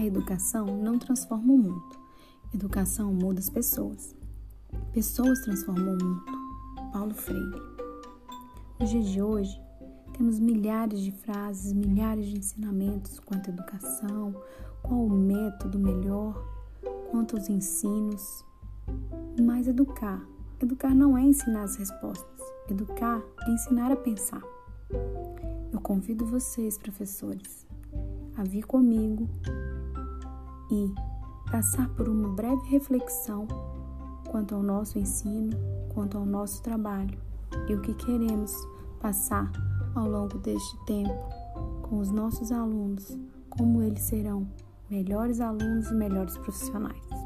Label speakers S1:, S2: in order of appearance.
S1: A educação não transforma o mundo. Educação muda as pessoas. Pessoas transformam o mundo. Paulo Freire. No dia de hoje, temos milhares de frases, milhares de ensinamentos quanto à educação, qual o método melhor, quanto aos ensinos. Mas educar. Educar não é ensinar as respostas. Educar é ensinar a pensar. Eu convido vocês, professores, a vir comigo e passar por uma breve reflexão quanto ao nosso ensino, quanto ao nosso trabalho e o que queremos passar ao longo deste tempo com os nossos alunos, como eles serão melhores alunos e melhores profissionais.